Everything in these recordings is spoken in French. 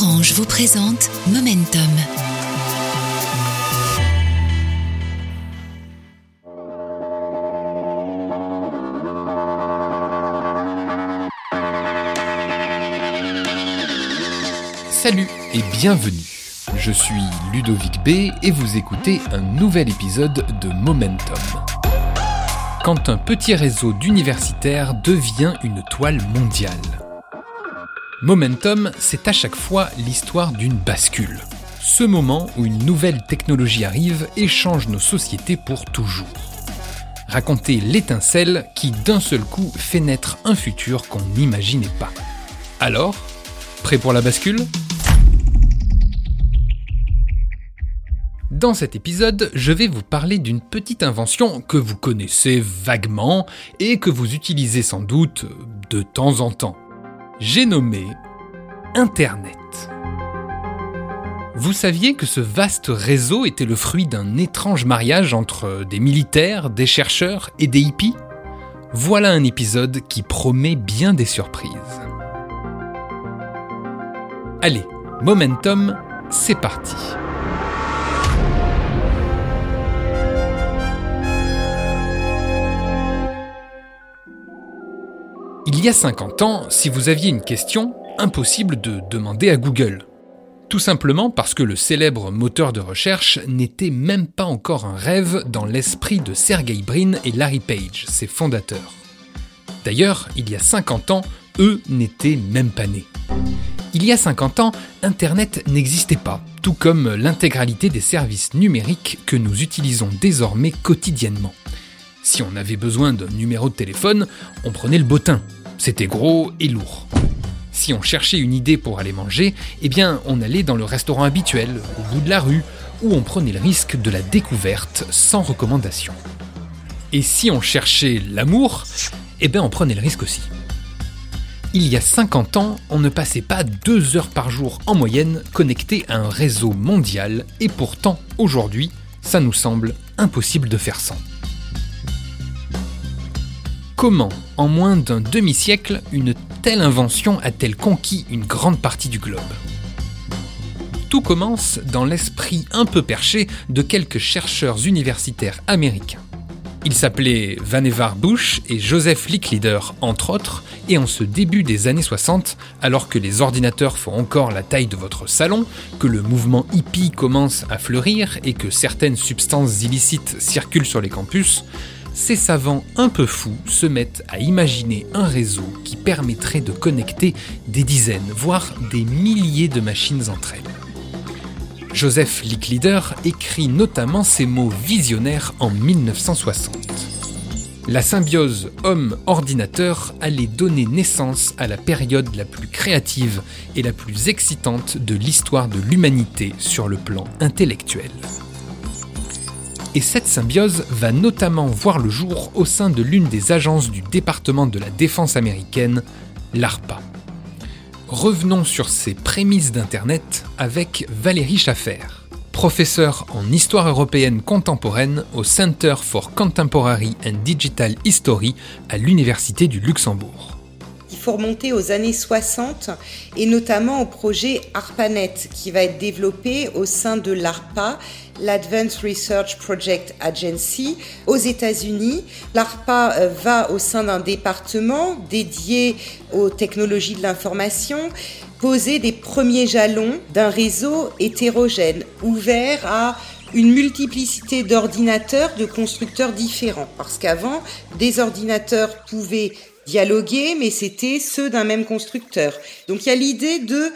Orange vous présente Momentum. Salut et bienvenue. Je suis Ludovic B et vous écoutez un nouvel épisode de Momentum. Quand un petit réseau d'universitaires devient une toile mondiale. Momentum, c'est à chaque fois l'histoire d'une bascule. Ce moment où une nouvelle technologie arrive et change nos sociétés pour toujours. Raconter l'étincelle qui d'un seul coup fait naître un futur qu'on n'imaginait pas. Alors, prêt pour la bascule? Dans cet épisode, je vais vous parler d'une petite invention que vous connaissez vaguement et que vous utilisez sans doute de temps en temps j'ai nommé Internet. Vous saviez que ce vaste réseau était le fruit d'un étrange mariage entre des militaires, des chercheurs et des hippies? Voilà un épisode qui promet bien des surprises. Allez, momentum, c'est parti. Il y a 50 ans, si vous aviez une question, impossible de demander à Google. Tout simplement parce que le célèbre moteur de recherche n'était même pas encore un rêve dans l'esprit de Sergey Brin et Larry Page, ses fondateurs. D'ailleurs, il y a 50 ans, eux n'étaient même pas nés. Il y a 50 ans, Internet n'existait pas, tout comme l'intégralité des services numériques que nous utilisons désormais quotidiennement. Si on avait besoin d'un numéro de téléphone, on prenait le bottin, c'était gros et lourd. Si on cherchait une idée pour aller manger, eh bien on allait dans le restaurant habituel, au bout de la rue, où on prenait le risque de la découverte sans recommandation. Et si on cherchait l'amour, eh bien on prenait le risque aussi. Il y a 50 ans, on ne passait pas deux heures par jour en moyenne connecté à un réseau mondial, et pourtant aujourd'hui, ça nous semble impossible de faire sans. Comment, en moins d'un demi-siècle, une telle invention a-t-elle conquis une grande partie du globe? Tout commence dans l'esprit un peu perché de quelques chercheurs universitaires américains. Ils s'appelaient Vannevar Bush et Joseph Licklider, entre autres, et en ce début des années 60, alors que les ordinateurs font encore la taille de votre salon, que le mouvement hippie commence à fleurir et que certaines substances illicites circulent sur les campus, ces savants un peu fous se mettent à imaginer un réseau qui permettrait de connecter des dizaines, voire des milliers de machines entre elles. Joseph Licklider écrit notamment ces mots visionnaires en 1960. La symbiose homme-ordinateur allait donner naissance à la période la plus créative et la plus excitante de l'histoire de l'humanité sur le plan intellectuel et cette symbiose va notamment voir le jour au sein de l'une des agences du département de la défense américaine, l'ARPA. Revenons sur ces prémices d'Internet avec Valérie Schaffer, professeure en histoire européenne contemporaine au Center for Contemporary and Digital History à l'Université du Luxembourg. Il faut remonter aux années 60 et notamment au projet ARPANET qui va être développé au sein de l'ARPA l'Advanced Research Project Agency aux États-Unis. L'ARPA euh, va au sein d'un département dédié aux technologies de l'information poser des premiers jalons d'un réseau hétérogène, ouvert à une multiplicité d'ordinateurs de constructeurs différents. Parce qu'avant, des ordinateurs pouvaient dialoguer, mais c'était ceux d'un même constructeur. Donc il y a l'idée de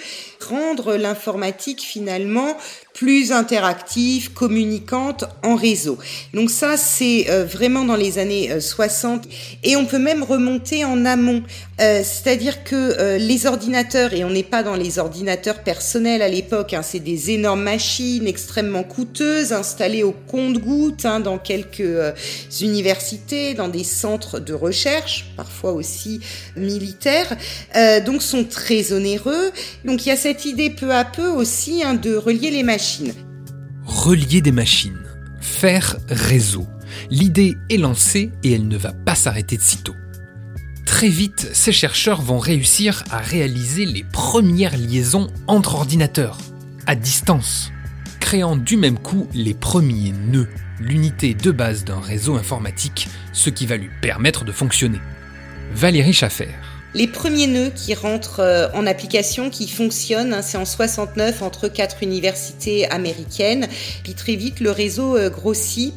rendre l'informatique finalement plus interactive, communicante en réseau. Donc ça, c'est euh, vraiment dans les années 60 euh, et on peut même remonter en amont. Euh, c'est-à-dire que les ordinateurs, et on n'est pas dans les ordinateurs personnels à l'époque, hein, c'est des énormes machines extrêmement coûteuses installées au compte-gouttes hein, dans quelques universités, dans des centres de recherche, parfois aussi militaires, donc sont très onéreux. Donc il y a cette idée peu à peu aussi hein, de relier les machines Relier des machines, faire réseau. L'idée est lancée et elle ne va pas s'arrêter de sitôt. Très vite, ces chercheurs vont réussir à réaliser les premières liaisons entre ordinateurs, à distance, créant du même coup les premiers nœuds, l'unité de base d'un réseau informatique, ce qui va lui permettre de fonctionner. Valérie Schaffer les premiers nœuds qui rentrent euh, en application, qui fonctionnent, hein, c'est en 69 entre quatre universités américaines. Puis très vite, le réseau euh, grossit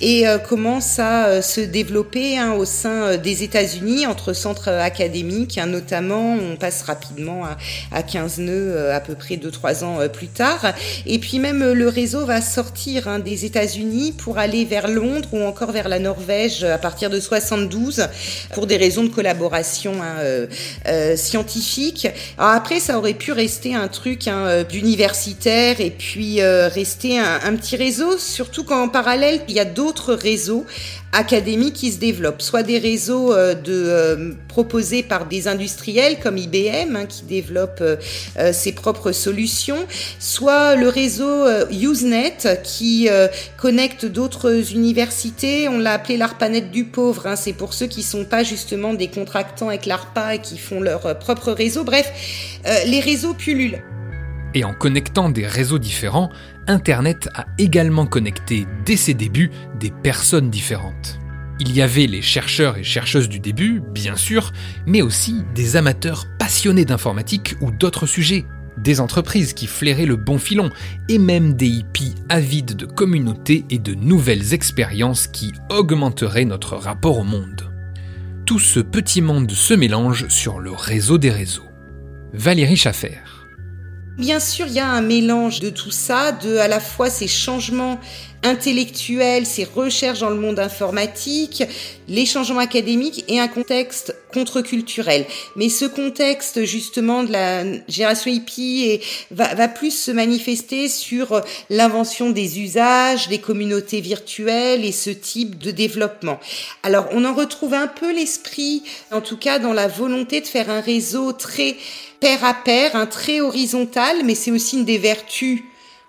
et euh, commence à se développer hein, au sein des États-Unis entre centres académiques, hein, notamment. On passe rapidement à 15 nœuds à peu près 2-3 ans plus tard. Et puis même le réseau va sortir des États-Unis pour aller vers Londres ou encore vers la Norvège à partir de 72 pour des raisons de collaboration. Euh, euh, scientifique. après, ça aurait pu rester un truc hein, euh, d'universitaire et puis rester un, petit réseau, surtout qu'en parallèle, il y a d'autres réseaux académiques qui se développent, soit des réseaux proposés par des industriels comme IBM hein, qui développent ses propres solutions, soit le réseau Usenet qui connecte d'autres universités. On l'a appelé l'ARPANET du pauvre. Hein. C'est pour ceux qui sont pas justement des contractants avec l'ARPA qui font leur euh, propre réseau. Bref, euh, les réseaux pullulent. Et en connectant des réseaux différents, Internet a également connecté dès ses débuts des personnes différentes. Il y avait les chercheurs et chercheuses du début, bien sûr, mais aussi des amateurs passionnés d'informatique ou d'autres sujets, des entreprises qui flairaient le bon filon, et même des hippies avides de communautés et de nouvelles expériences qui augmenteraient notre rapport au monde tout ce petit monde se mélange sur le réseau des réseaux. Valérie Schaffer. Bien sûr, il y a un mélange de tout ça, de à la fois ces changements intellectuels, ces recherches dans le monde informatique, les changements académiques et un contexte contre-culturel. Mais ce contexte justement de la génération hippie va, va plus se manifester sur l'invention des usages, des communautés virtuelles et ce type de développement. Alors on en retrouve un peu l'esprit, en tout cas dans la volonté de faire un réseau très pair à pair, un très horizontal, mais c'est aussi une des vertus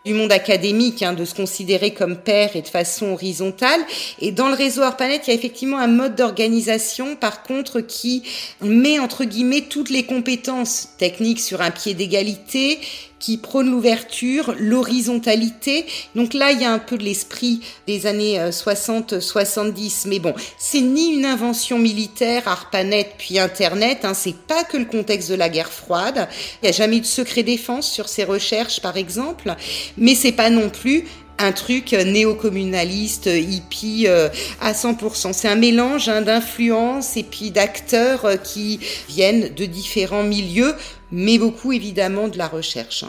du monde académique, hein, de se considérer comme pair et de façon horizontale. Et dans le réseau ARPANET, il y a effectivement un mode d'organisation, par contre, qui met entre guillemets toutes les compétences techniques sur un pied d'égalité qui prône l'ouverture, l'horizontalité. Donc là, il y a un peu de l'esprit des années 60-70. Euh, Mais bon, c'est ni une invention militaire, ARPANET puis Internet. Hein, c'est pas que le contexte de la guerre froide. Il n'y a jamais eu de secret défense sur ces recherches, par exemple. Mais c'est pas non plus un truc néo-communaliste, hippie euh, à 100%. C'est un mélange hein, d'influences et puis d'acteurs euh, qui viennent de différents milieux, mais beaucoup évidemment de la recherche.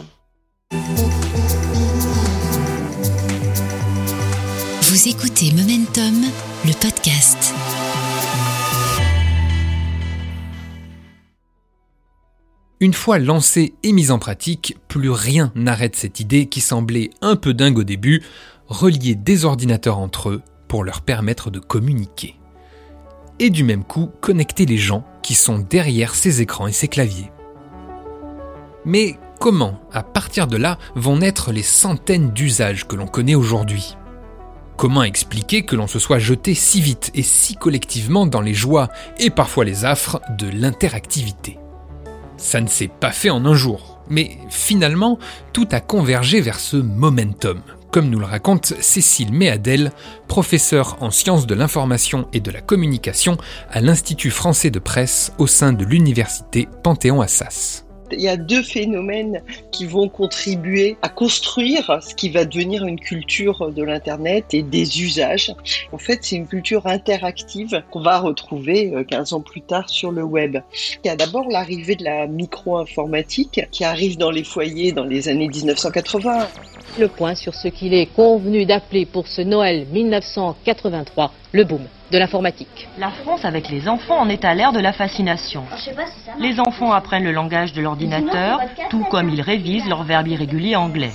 Vous écoutez Momentum, le podcast. Une fois lancée et mise en pratique, plus rien n'arrête cette idée qui semblait un peu dingue au début, relier des ordinateurs entre eux pour leur permettre de communiquer. Et du même coup, connecter les gens qui sont derrière ces écrans et ces claviers. Mais comment, à partir de là, vont naître les centaines d'usages que l'on connaît aujourd'hui? Comment expliquer que l'on se soit jeté si vite et si collectivement dans les joies et parfois les affres de l'interactivité? Ça ne s'est pas fait en un jour, mais finalement, tout a convergé vers ce momentum, comme nous le raconte Cécile Méadel, professeure en sciences de l'information et de la communication à l'Institut français de presse au sein de l'université Panthéon-Assas. Il y a deux phénomènes qui vont contribuer à construire ce qui va devenir une culture de l'Internet et des usages. En fait, c'est une culture interactive qu'on va retrouver 15 euh, ans plus tard sur le web. Il y a d'abord l'arrivée de la micro-informatique qui arrive dans les foyers dans les années 1980. Le point sur ce qu'il est convenu d'appeler pour ce Noël 1983 le boom de l'informatique. La France avec les enfants en est à l'ère de la fascination. Les enfants apprennent le langage de l'ordinateur, tout comme ils révisent leur verbe irrégulier anglais.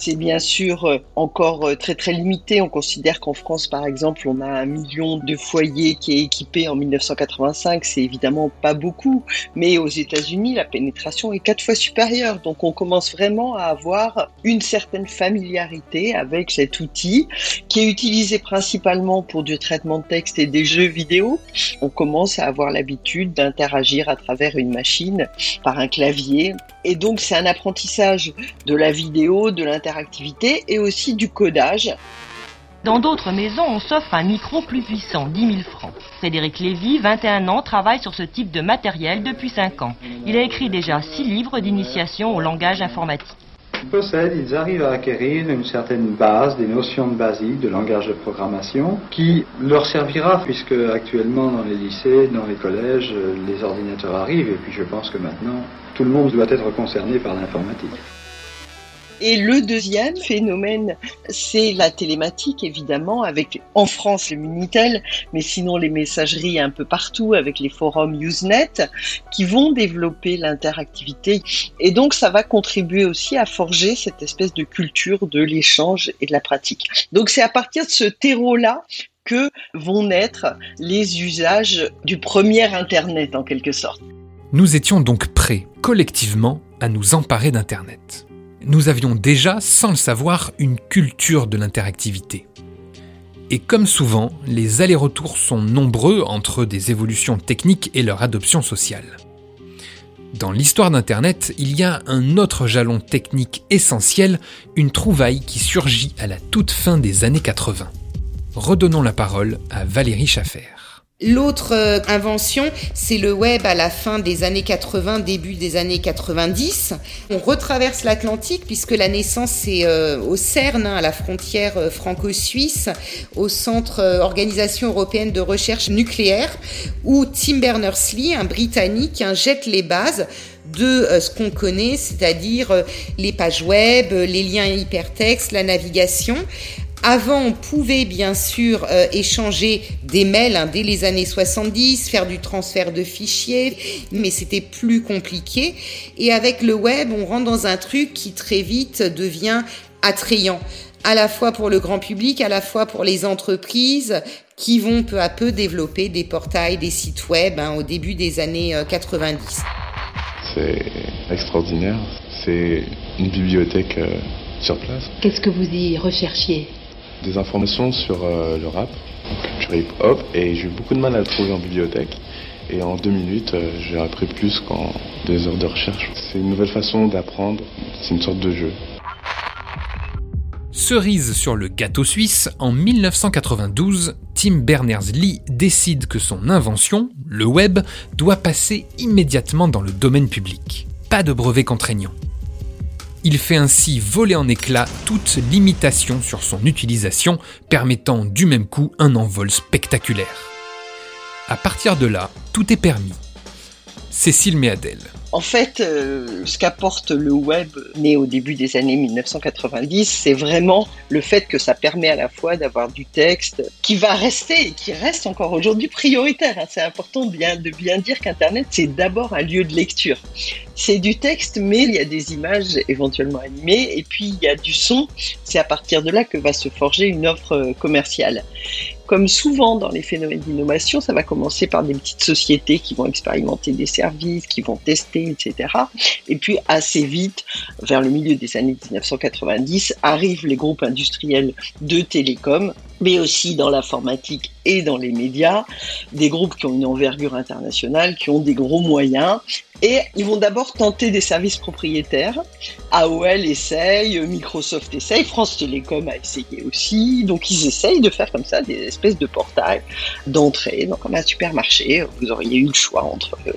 C'est bien sûr euh, encore euh, très très limité. On considère qu'en France, par exemple, on a un million de foyers qui est équipé en 1985. C'est évidemment pas beaucoup, mais aux États-Unis, la pénétration est quatre fois supérieure. Donc on commence vraiment à avoir une certaine familiarité avec cet outil qui est utilisé principalement pour du traitement de texte et des jeux vidéo. On commence à avoir l'habitude d'interagir à travers une machine par un clavier. Et donc c'est un apprentissage de la vidéo, de l'interactivité et aussi du codage. Dans d'autres maisons, on s'offre un micro plus puissant, 10 000 francs. Frédéric Lévy, 21 ans, travaille sur ce type de matériel depuis 5 ans. Il a écrit déjà 6 livres d'initiation au langage informatique. Ils possèdent, ils arrivent à acquérir une certaine base, des notions de basiques de langage de programmation qui leur servira puisque actuellement dans les lycées, dans les collèges, les ordinateurs arrivent et puis je pense que maintenant tout le monde doit être concerné par l'informatique. Et le deuxième phénomène, c'est la télématique, évidemment, avec en France le Minitel, mais sinon les messageries un peu partout, avec les forums Usenet, qui vont développer l'interactivité. Et donc, ça va contribuer aussi à forger cette espèce de culture de l'échange et de la pratique. Donc, c'est à partir de ce terreau-là que vont naître les usages du premier Internet, en quelque sorte. Nous étions donc prêts, collectivement, à nous emparer d'Internet nous avions déjà, sans le savoir, une culture de l'interactivité. Et comme souvent, les allers-retours sont nombreux entre des évolutions techniques et leur adoption sociale. Dans l'histoire d'Internet, il y a un autre jalon technique essentiel, une trouvaille qui surgit à la toute fin des années 80. Redonnons la parole à Valérie Schaffer. L'autre euh, invention, c'est le web à la fin des années 80, début des années 90. On retraverse l'Atlantique puisque la naissance c'est euh, au CERN, hein, à la frontière euh, franco-suisse, au Centre Organisation européenne de recherche nucléaire, où Tim Berners-Lee, un Britannique, jette les bases de ce qu'on connaît, c'est-à-dire les pages web, les liens hypertextes, la navigation, avant, on pouvait bien sûr euh, échanger des mails hein, dès les années 70, faire du transfert de fichiers, mais c'était plus compliqué. Et avec le web, on rentre dans un truc qui très vite devient attrayant, à la fois pour le grand public, à la fois pour les entreprises qui vont peu à peu développer des portails, des sites web hein, au début des années 90. Euh, C'est extraordinaire. C'est une bibliothèque euh, sur place. Qu'est-ce que vous y recherchiez? Des informations sur euh, le rap, culture hip-hop, et j'ai eu beaucoup de mal à le trouver en bibliothèque. Et en deux minutes, euh, j'ai appris plus qu'en deux heures de recherche. C'est une nouvelle façon d'apprendre, c'est une sorte de jeu. Cerise sur le gâteau suisse, en 1992, Tim Berners-Lee décide que son invention, le web, doit passer immédiatement dans le domaine public. Pas de brevet contraignant. Il fait ainsi voler en éclats toute limitation sur son utilisation, permettant du même coup un envol spectaculaire. À partir de là, tout est permis. Cécile Méadel. En fait, euh, ce qu'apporte le web né au début des années 1990, c'est vraiment le fait que ça permet à la fois d'avoir du texte qui va rester et qui reste encore aujourd'hui prioritaire. Hein. C'est important de bien, dire qu'Internet, c'est d'abord un lieu de lecture. C'est du texte, mais il y a des images éventuellement animées et puis il y a du son. C'est à partir de là que va se forger une offre euh, commerciale comme souvent dans les phénomènes d'innovation, ça va commencer par des petites sociétés qui vont expérimenter des services, qui vont tester, etc. Et puis assez vite, vers le milieu des années 1990, arrivent les groupes industriels de télécom, mais aussi dans l'informatique et dans les médias, des groupes qui ont une envergure internationale, qui ont des gros moyens et ils vont d'abord tenter des services propriétaires. AOL essaye, Microsoft essaye, France Télécom a essayé aussi. Donc ils essayent de faire comme ça des espèces de portails d'entrée. Comme un supermarché, vous auriez eu le choix entre euh,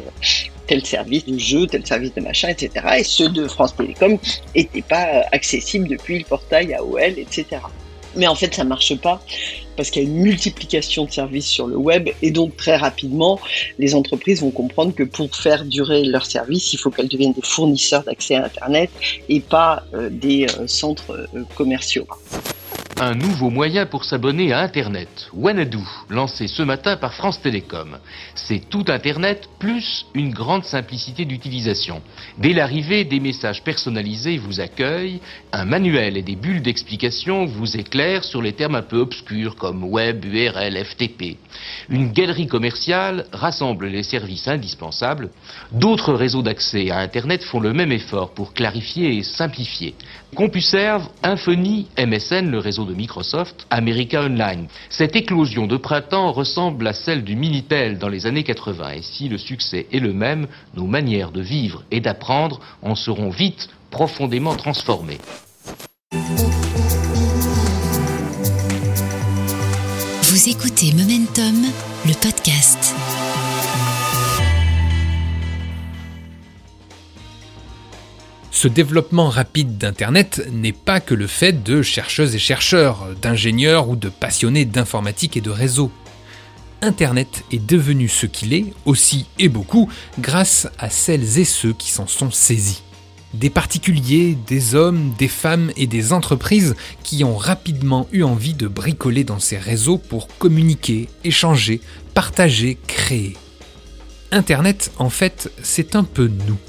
tel service de jeu, tel service de machin, etc. Et ceux de France Télécom n'étaient pas accessibles depuis le portail AOL, etc. Mais en fait, ça marche pas parce qu'il y a une multiplication de services sur le web et donc très rapidement, les entreprises vont comprendre que pour faire durer leurs services, il faut qu'elles deviennent des fournisseurs d'accès à Internet et pas euh, des euh, centres euh, commerciaux. Un nouveau moyen pour s'abonner à Internet, Wanadoo, lancé ce matin par France Télécom. C'est tout Internet plus une grande simplicité d'utilisation. Dès l'arrivée, des messages personnalisés vous accueillent, un manuel et des bulles d'explication vous éclairent sur les termes un peu obscurs comme web, URL, FTP. Une galerie commerciale rassemble les services indispensables. D'autres réseaux d'accès à Internet font le même effort pour clarifier et simplifier. CompuServe, Infony, MSN, le réseau de Microsoft, America Online. Cette éclosion de printemps ressemble à celle du Minitel dans les années 80. Et si le succès est le même, nos manières de vivre et d'apprendre en seront vite profondément transformées. Vous écoutez Momentum, le podcast. Ce développement rapide d'Internet n'est pas que le fait de chercheuses et chercheurs, d'ingénieurs ou de passionnés d'informatique et de réseau. Internet est devenu ce qu'il est, aussi et beaucoup, grâce à celles et ceux qui s'en sont saisis. Des particuliers, des hommes, des femmes et des entreprises qui ont rapidement eu envie de bricoler dans ces réseaux pour communiquer, échanger, partager, créer. Internet, en fait, c'est un peu nous.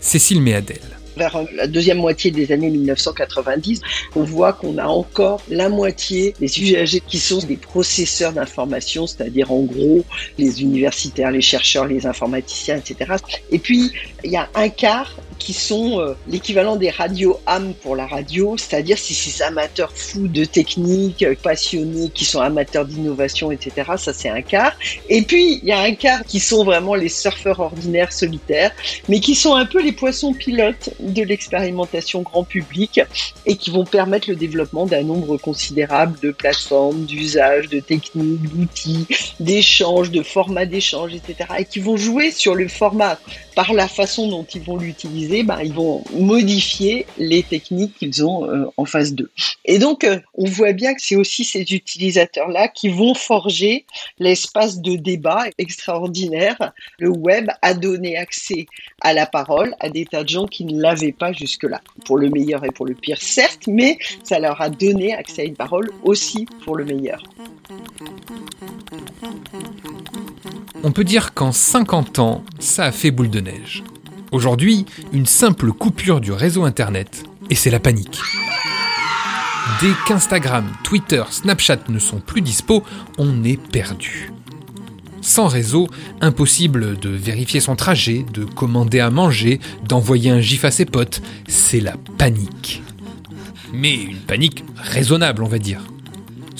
Cécile Méadel vers la deuxième moitié des années 1990, on voit qu'on a encore la moitié des usagers qui sont des processeurs d'information, c'est-à-dire en gros les universitaires, les chercheurs, les informaticiens, etc. Et puis, il y a un quart qui sont euh, l'équivalent des radios âmes pour la radio, c'est-à-dire si ces amateurs fous de technique, euh, passionnés, qui sont amateurs d'innovation, etc. Ça, c'est un quart. Et puis, il y a un quart qui sont vraiment les surfeurs ordinaires solitaires, mais qui sont un peu les poissons pilotes de l'expérimentation grand public et qui vont permettre le développement d'un nombre considérable de plateformes, d'usages, de techniques, d'outils, d'échanges, de formats d'échange, etc. et qui vont jouer sur le format par la façon dont ils vont l'utiliser, ben, ils vont modifier les techniques qu'ils ont euh, en face d'eux. Et donc, euh, on voit bien que c'est aussi ces utilisateurs-là qui vont forger l'espace de débat extraordinaire. Le web a donné accès à la parole à des tas de gens qui ne l'avaient pas jusque-là. Pour le meilleur et pour le pire, certes, mais ça leur a donné accès à une parole aussi pour le meilleur. On peut dire qu'en 50 ans, ça a fait boule de neige. Aujourd'hui, une simple coupure du réseau Internet, et c'est la panique. Dès qu'Instagram, Twitter, Snapchat ne sont plus dispo, on est perdu. Sans réseau, impossible de vérifier son trajet, de commander à manger, d'envoyer un gif à ses potes, c'est la panique. Mais une panique raisonnable, on va dire.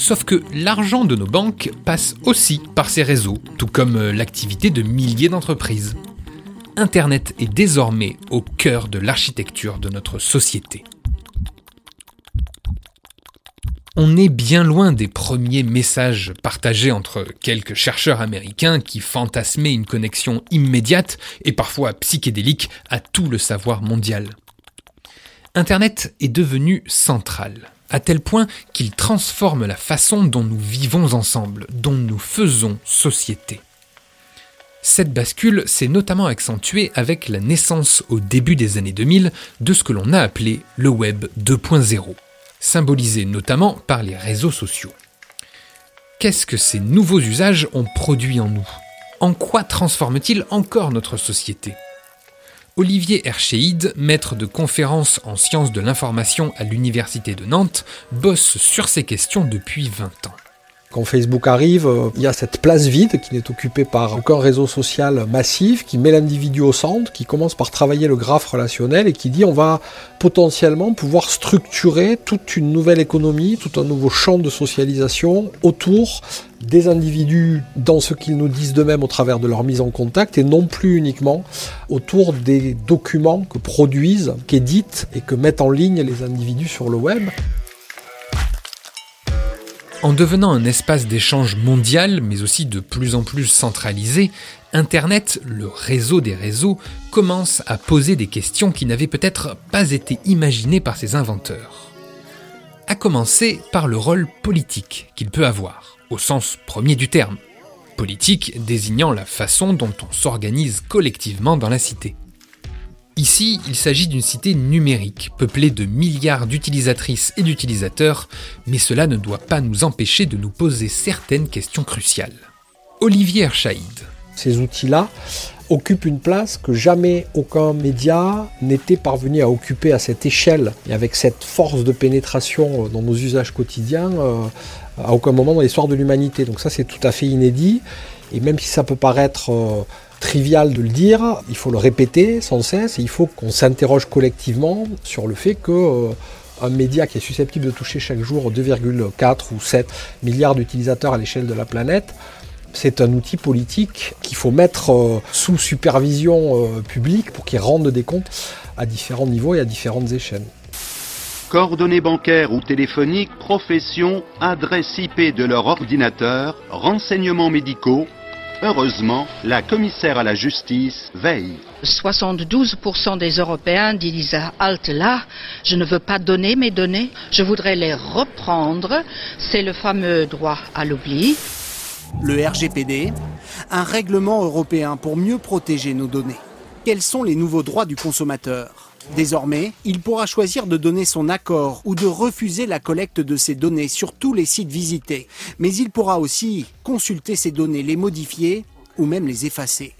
Sauf que l'argent de nos banques passe aussi par ces réseaux, tout comme euh, l'activité de milliers d'entreprises. Internet est désormais au cœur de l'architecture de notre société. On est bien loin des premiers messages partagés entre quelques chercheurs américains qui fantasmaient une connexion immédiate et parfois psychédélique à tout le savoir mondial. Internet est devenu central à tel point qu'il transforme la façon dont nous vivons ensemble, dont nous faisons société. Cette bascule s'est notamment accentuée avec la naissance au début des années 2000 de ce que l'on a appelé le Web 2.0, symbolisé notamment par les réseaux sociaux. Qu'est-ce que ces nouveaux usages ont produit en nous? En quoi transforment-ils encore notre société? Olivier Herchéide, maître de conférences en sciences de l'information à l'Université de Nantes, bosse sur ces questions depuis 20 ans. Quand Facebook arrive, euh, il y a cette place vide qui n'est occupée par aucun réseau social massif, qui met l'individu au centre, qui commence par travailler le graphe relationnel et qui dit on va potentiellement pouvoir structurer toute une nouvelle économie, tout un nouveau champ de socialisation autour des individus dans ce qu'ils nous disent d'eux-mêmes au travers de leur mise en contact et non plus uniquement autour des documents que produisent, qu'éditent et que mettent en ligne les individus sur le web. En devenant un espace d'échange mondial, mais aussi de plus en plus centralisé, Internet, le réseau des réseaux, commence à poser des questions qui n'avaient peut-être pas été imaginées par ses inventeurs. À commencer par le rôle politique qu'il peut avoir, au sens premier du terme. Politique désignant la façon dont on s'organise collectivement dans la cité. Ici, il s'agit d'une cité numérique, peuplée de milliards d'utilisatrices et d'utilisateurs, mais cela ne doit pas nous empêcher de nous poser certaines questions cruciales. Olivier Erchaïd. Ces outils-là occupent une place que jamais aucun média n'était parvenu à occuper à cette échelle et avec cette force de pénétration dans nos usages quotidiens euh, à aucun moment dans l'histoire de l'humanité. Donc ça c'est tout à fait inédit et même si ça peut paraître euh, trivial de le dire, il faut le répéter sans cesse et il faut qu'on s'interroge collectivement sur le fait que euh, un média qui est susceptible de toucher chaque jour 2,4 ou 7 milliards d'utilisateurs à l'échelle de la planète, c'est un outil politique qu'il faut mettre euh, sous supervision euh, publique pour qu'il rende des comptes à différents niveaux et à différentes échelles. Coordonnées bancaires ou téléphoniques, profession, adresse IP de leur ordinateur, renseignements médicaux, Heureusement, la commissaire à la justice veille. 72% des Européens disent halte là, je ne veux pas donner mes données, je voudrais les reprendre. C'est le fameux droit à l'oubli. Le RGPD, un règlement européen pour mieux protéger nos données. Quels sont les nouveaux droits du consommateur? Désormais, il pourra choisir de donner son accord ou de refuser la collecte de ses données sur tous les sites visités. Mais il pourra aussi consulter ces données, les modifier ou même les effacer.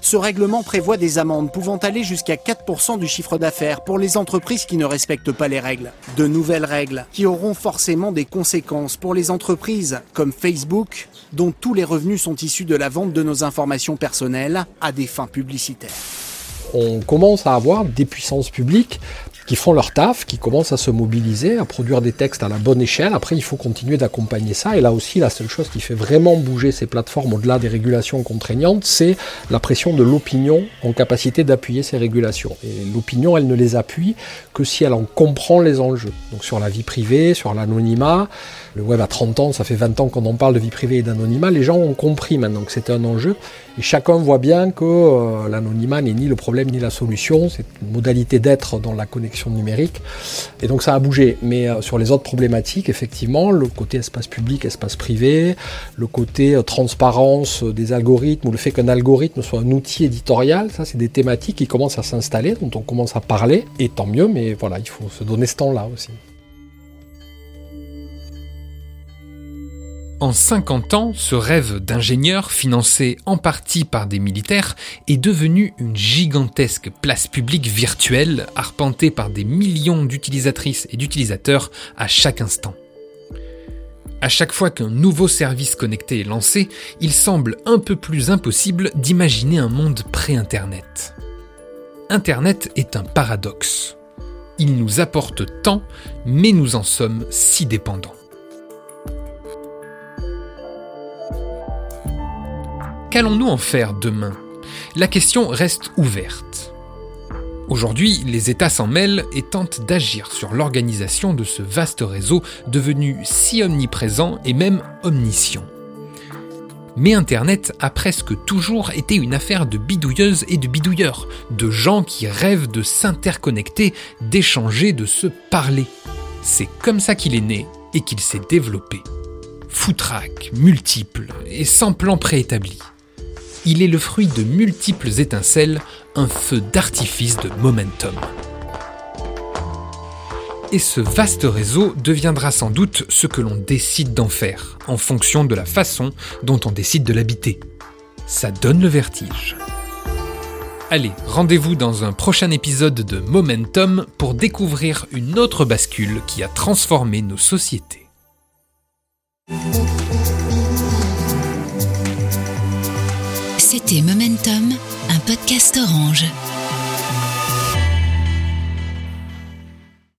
Ce règlement prévoit des amendes pouvant aller jusqu'à 4% du chiffre d'affaires pour les entreprises qui ne respectent pas les règles. De nouvelles règles qui auront forcément des conséquences pour les entreprises comme Facebook, dont tous les revenus sont issus de la vente de nos informations personnelles à des fins publicitaires on commence à avoir des puissances publiques qui font leur taf, qui commencent à se mobiliser, à produire des textes à la bonne échelle. Après, il faut continuer d'accompagner ça. Et là aussi, la seule chose qui fait vraiment bouger ces plateformes au-delà des régulations contraignantes, c'est la pression de l'opinion en capacité d'appuyer ces régulations. Et l'opinion, elle ne les appuie que si elle en comprend les enjeux. Donc sur la vie privée, sur l'anonymat. Le web a 30 ans, ça fait 20 ans qu'on en parle de vie privée et d'anonymat. Les gens ont compris maintenant que c'était un enjeu. Et chacun voit bien que euh, l'anonymat n'est ni le problème ni la solution. C'est une modalité d'être dans la connexion numérique. Et donc ça a bougé. Mais euh, sur les autres problématiques, effectivement, le côté espace public, espace privé, le côté euh, transparence euh, des algorithmes ou le fait qu'un algorithme soit un outil éditorial, ça c'est des thématiques qui commencent à s'installer, dont on commence à parler. Et tant mieux, mais voilà, il faut se donner ce temps-là aussi. En 50 ans, ce rêve d'ingénieur, financé en partie par des militaires, est devenu une gigantesque place publique virtuelle, arpentée par des millions d'utilisatrices et d'utilisateurs à chaque instant. À chaque fois qu'un nouveau service connecté est lancé, il semble un peu plus impossible d'imaginer un monde pré-Internet. Internet est un paradoxe. Il nous apporte tant, mais nous en sommes si dépendants. Qu'allons-nous en faire demain? La question reste ouverte. Aujourd'hui, les États s'en mêlent et tentent d'agir sur l'organisation de ce vaste réseau devenu si omniprésent et même omniscient. Mais Internet a presque toujours été une affaire de bidouilleuses et de bidouilleurs, de gens qui rêvent de s'interconnecter, d'échanger, de se parler. C'est comme ça qu'il est né et qu'il s'est développé. Foutraque, multiple et sans plan préétabli il est le fruit de multiples étincelles, un feu d'artifice de momentum. Et ce vaste réseau deviendra sans doute ce que l'on décide d'en faire, en fonction de la façon dont on décide de l'habiter. Ça donne le vertige. Allez, rendez-vous dans un prochain épisode de Momentum pour découvrir une autre bascule qui a transformé nos sociétés. C'était Momentum, un podcast orange.